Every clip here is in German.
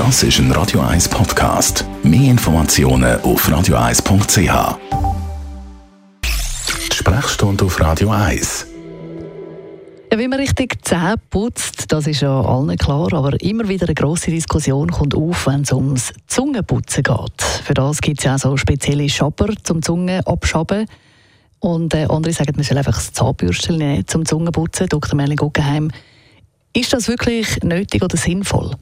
Das ist ein Radio 1 Podcast. Mehr Informationen auf radio1.ch. Die Sprechstunde auf Radio 1. Ja, wie man richtig Zähne putzt, das ist ja allen klar, aber immer wieder eine grosse Diskussion kommt auf, wenn es ums Zungenputzen geht. Für das gibt es ja auch so spezielle Schaber zum Zunge abschaben. Und äh, andere sagen, man soll einfach das Zahnbürstchen nehmen zum Zungenputzen. Dr. Merlin Guggenheim, ist das wirklich nötig oder sinnvoll?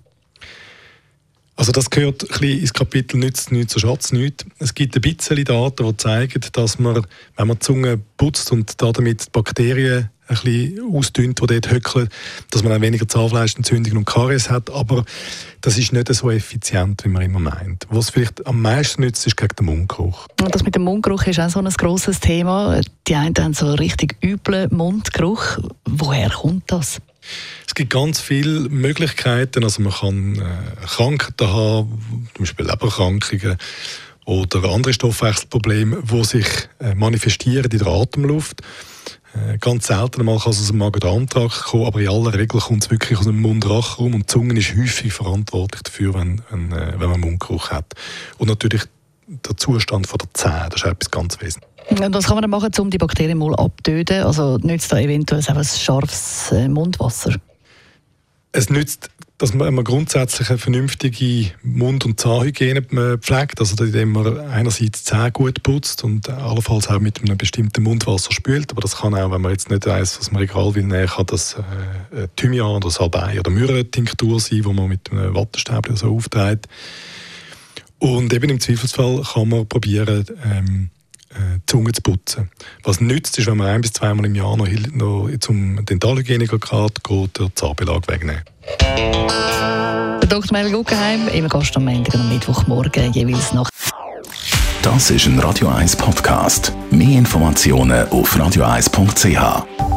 Also das gehört ein bisschen ins Kapitel «Nützt nichts, so Schatz nichts». Es gibt ein bisschen Daten, die zeigen, dass man, wenn man die Zunge putzt und damit die Bakterien ein bisschen ausdünnt, die dort höckeln, dass man auch weniger Zahnfleischentzündungen und Karies hat. Aber das ist nicht so effizient, wie man immer meint. Was vielleicht am meisten nützt, ist gegen den Mundgeruch. Und das mit dem Mundgeruch ist auch so ein grosses Thema. Die einen haben so einen richtig üblen Mundgeruch. Woher kommt das? Gibt ganz viele Möglichkeiten. Also man kann äh, Krankheiten haben, zum Beispiel Leberkrankungen oder andere Stoffwechselprobleme, die sich äh, manifestieren in der Atemluft. Äh, ganz selten mal kann es aus dem Magen-Darm-Trakt kommen, aber in aller Regel kommt es wirklich aus dem Mund-Rachenraum und die Zunge ist häufig verantwortlich dafür, wenn, wenn, äh, wenn man Mundgeruch hat. Und natürlich der Zustand von der Zähne, das ist etwas ganz Wesentliches. Und was kann man machen, um die Bakterien mal abzutöten? Also nützt da eventuell ein scharfes äh, Mundwasser? Es nützt, dass man grundsätzlich eine vernünftige Mund- und Zahnhygiene pflegt, also indem man einerseits Zähne gut putzt und allenfalls auch mit einem bestimmten Mundwasser spült, aber das kann auch, wenn man jetzt nicht weiß, was man egal will nehmen kann, das äh, Thymian oder Salbei oder Myrrhe-Tinktur sein, wo man mit einem Wattestäbchen so aufträgt. Und eben im Zweifelsfall kann man probieren, ähm, äh, Zunge zu putzen. Was nützt, ist, wenn man ein- bis zweimal im Jahr noch, noch zum Dentalhygieniker geht, geht der Zahnbelag wegnehmen. Der Dr. Mel Guggenheim, immer Gast am Montag und am Mittwochmorgen jeweils nach. Das ist ein Radio 1 Podcast. Mehr Informationen auf radio1.ch.